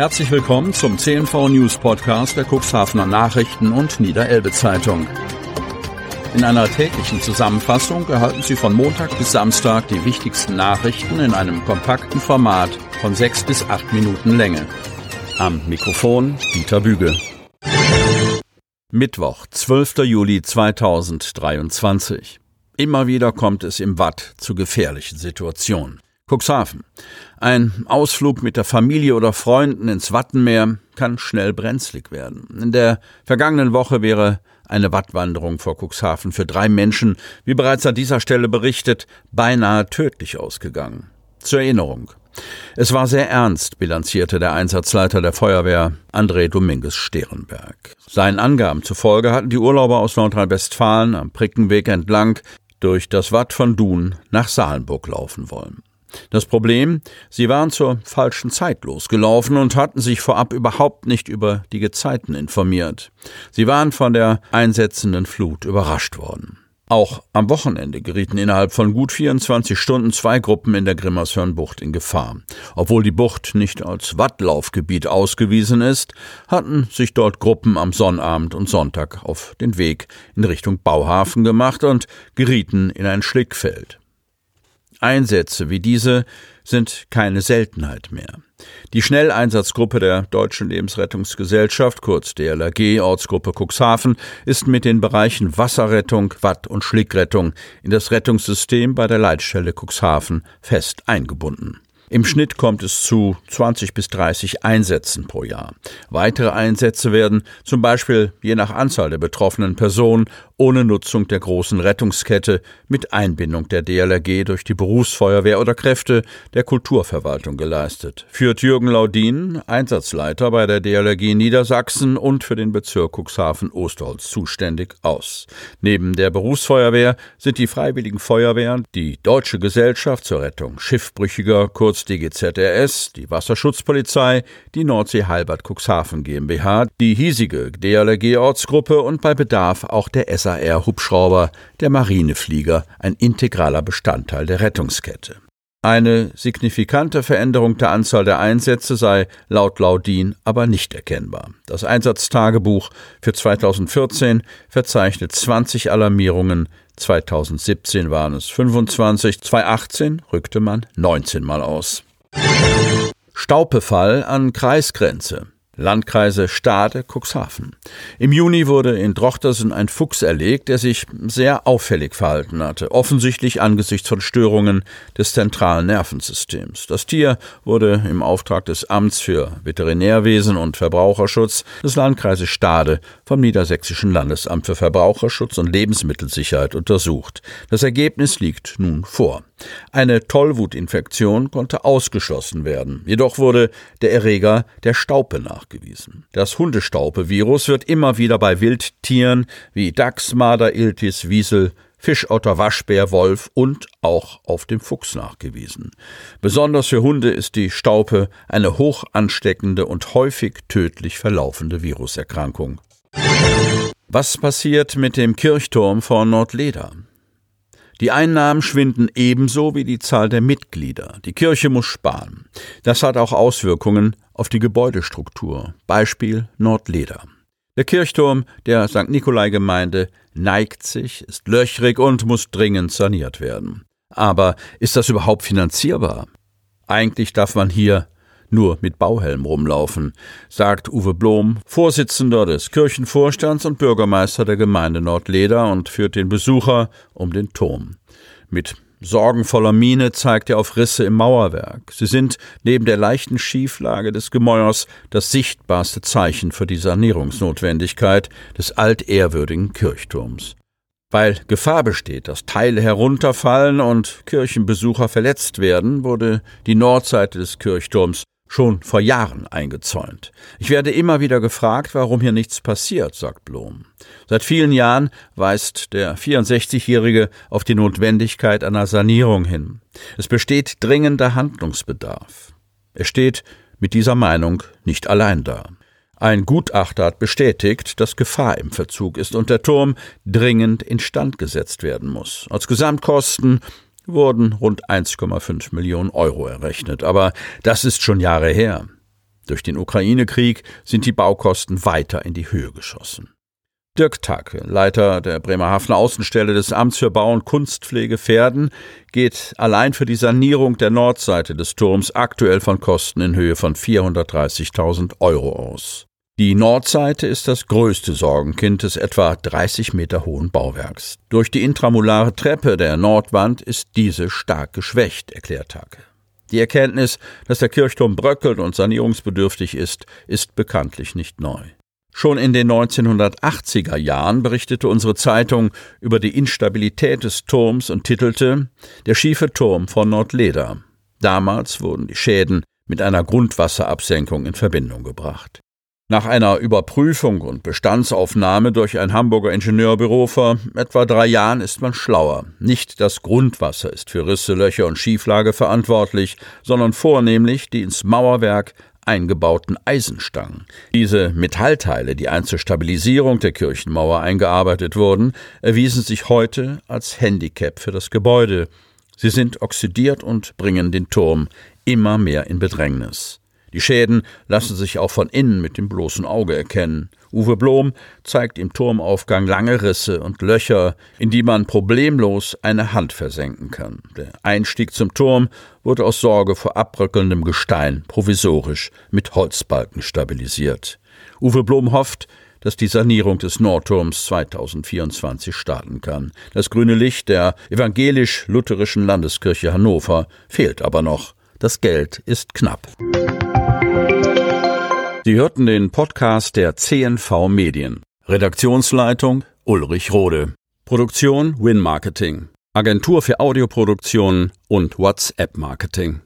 Herzlich willkommen zum CNV News Podcast der Cuxhavener Nachrichten und Niederelbe Zeitung. In einer täglichen Zusammenfassung erhalten Sie von Montag bis Samstag die wichtigsten Nachrichten in einem kompakten Format von sechs bis acht Minuten Länge. Am Mikrofon Dieter Büge. Mittwoch, 12. Juli 2023. Immer wieder kommt es im Watt zu gefährlichen Situationen. Cuxhaven. Ein Ausflug mit der Familie oder Freunden ins Wattenmeer kann schnell brenzlig werden. In der vergangenen Woche wäre eine Wattwanderung vor Cuxhaven für drei Menschen, wie bereits an dieser Stelle berichtet, beinahe tödlich ausgegangen. Zur Erinnerung. Es war sehr ernst, bilanzierte der Einsatzleiter der Feuerwehr André Dominguez Sterenberg. Seinen Angaben zufolge hatten die Urlauber aus Nordrhein-Westfalen am Prickenweg entlang durch das Watt von Dun nach Salenburg laufen wollen. Das Problem, sie waren zur falschen Zeit losgelaufen und hatten sich vorab überhaupt nicht über die Gezeiten informiert. Sie waren von der einsetzenden Flut überrascht worden. Auch am Wochenende gerieten innerhalb von gut 24 Stunden zwei Gruppen in der Grimmershörnbucht in Gefahr. Obwohl die Bucht nicht als Wattlaufgebiet ausgewiesen ist, hatten sich dort Gruppen am Sonnabend und Sonntag auf den Weg in Richtung Bauhafen gemacht und gerieten in ein Schlickfeld. Einsätze wie diese sind keine Seltenheit mehr. Die Schnelleinsatzgruppe der Deutschen Lebensrettungsgesellschaft, kurz DLRG, Ortsgruppe Cuxhaven, ist mit den Bereichen Wasserrettung, Watt- und Schlickrettung in das Rettungssystem bei der Leitstelle Cuxhaven fest eingebunden. Im Schnitt kommt es zu 20 bis 30 Einsätzen pro Jahr. Weitere Einsätze werden zum Beispiel je nach Anzahl der betroffenen Personen ohne Nutzung der großen Rettungskette mit Einbindung der DLRG durch die Berufsfeuerwehr oder Kräfte der Kulturverwaltung geleistet. Führt Jürgen Laudin, Einsatzleiter bei der DLRG Niedersachsen und für den Bezirk Cuxhaven-Osterholz zuständig aus. Neben der Berufsfeuerwehr sind die Freiwilligen Feuerwehren, die Deutsche Gesellschaft zur Rettung Schiffbrüchiger, kurz DGZRS, die Wasserschutzpolizei, die Nordsee Halbert Cuxhaven GmbH, die hiesige DLRG Ortsgruppe und bei Bedarf auch der SA SAR-Hubschrauber, der Marineflieger, ein integraler Bestandteil der Rettungskette. Eine signifikante Veränderung der Anzahl der Einsätze sei laut Laudin aber nicht erkennbar. Das Einsatztagebuch für 2014 verzeichnet 20 Alarmierungen, 2017 waren es 25, 2018 rückte man 19 Mal aus. Staupefall an Kreisgrenze. Landkreise Stade, Cuxhaven. Im Juni wurde in Drochtersen ein Fuchs erlegt, der sich sehr auffällig verhalten hatte, offensichtlich angesichts von Störungen des zentralen Nervensystems. Das Tier wurde im Auftrag des Amts für Veterinärwesen und Verbraucherschutz des Landkreises Stade vom Niedersächsischen Landesamt für Verbraucherschutz und Lebensmittelsicherheit untersucht. Das Ergebnis liegt nun vor. Eine Tollwutinfektion konnte ausgeschlossen werden. Jedoch wurde der Erreger der Staupe nachgewiesen. Das Hundestaupe-Virus wird immer wieder bei Wildtieren wie Dachs, Marder, Iltis, Wiesel, Fischotter, Waschbär, Wolf und auch auf dem Fuchs nachgewiesen. Besonders für Hunde ist die Staupe eine hoch ansteckende und häufig tödlich verlaufende Viruserkrankung. Was passiert mit dem Kirchturm vor Nordleder? Die Einnahmen schwinden ebenso wie die Zahl der Mitglieder. Die Kirche muss sparen. Das hat auch Auswirkungen auf die Gebäudestruktur. Beispiel Nordleder. Der Kirchturm der St. Nikolai-Gemeinde neigt sich, ist löchrig und muss dringend saniert werden. Aber ist das überhaupt finanzierbar? Eigentlich darf man hier nur mit Bauhelm rumlaufen, sagt Uwe Blom, Vorsitzender des Kirchenvorstands und Bürgermeister der Gemeinde Nordleder und führt den Besucher um den Turm. Mit sorgenvoller Miene zeigt er auf Risse im Mauerwerk. Sie sind neben der leichten Schieflage des Gemäuers das sichtbarste Zeichen für die Sanierungsnotwendigkeit des altehrwürdigen Kirchturms. Weil Gefahr besteht, dass Teile herunterfallen und Kirchenbesucher verletzt werden, wurde die Nordseite des Kirchturms schon vor Jahren eingezäunt. Ich werde immer wieder gefragt, warum hier nichts passiert, sagt Blom. Seit vielen Jahren weist der 64-Jährige auf die Notwendigkeit einer Sanierung hin. Es besteht dringender Handlungsbedarf. Er steht mit dieser Meinung nicht allein da. Ein Gutachter hat bestätigt, dass Gefahr im Verzug ist und der Turm dringend instand gesetzt werden muss. Als Gesamtkosten wurden rund 1,5 Millionen Euro errechnet. Aber das ist schon Jahre her. Durch den Ukraine-Krieg sind die Baukosten weiter in die Höhe geschossen. Dirk Take, Leiter der Bremerhavener Außenstelle des Amts für Bau und Kunstpflege Pferden, geht allein für die Sanierung der Nordseite des Turms aktuell von Kosten in Höhe von 430.000 Euro aus. Die Nordseite ist das größte Sorgenkind des etwa 30 Meter hohen Bauwerks. Durch die intramolare Treppe der Nordwand ist diese stark geschwächt, erklärt Take. Die Erkenntnis, dass der Kirchturm bröckelt und sanierungsbedürftig ist, ist bekanntlich nicht neu. Schon in den 1980er Jahren berichtete unsere Zeitung über die Instabilität des Turms und titelte Der schiefe Turm von Nordleder. Damals wurden die Schäden mit einer Grundwasserabsenkung in Verbindung gebracht. Nach einer Überprüfung und Bestandsaufnahme durch ein Hamburger Ingenieurbüro vor etwa drei Jahren ist man schlauer. Nicht das Grundwasser ist für Risse, Löcher und Schieflage verantwortlich, sondern vornehmlich die ins Mauerwerk eingebauten Eisenstangen. Diese Metallteile, die einst zur Stabilisierung der Kirchenmauer eingearbeitet wurden, erwiesen sich heute als Handicap für das Gebäude. Sie sind oxidiert und bringen den Turm immer mehr in Bedrängnis. Die Schäden lassen sich auch von innen mit dem bloßen Auge erkennen. Uwe Blom zeigt im Turmaufgang lange Risse und Löcher, in die man problemlos eine Hand versenken kann. Der Einstieg zum Turm wurde aus Sorge vor abbröckelndem Gestein provisorisch mit Holzbalken stabilisiert. Uwe Blom hofft, dass die Sanierung des Nordturms 2024 starten kann. Das grüne Licht der evangelisch-lutherischen Landeskirche Hannover fehlt aber noch. Das Geld ist knapp. Sie hörten den Podcast der CNV Medien. Redaktionsleitung Ulrich Rode. Produktion Win Marketing. Agentur für Audioproduktion und WhatsApp Marketing.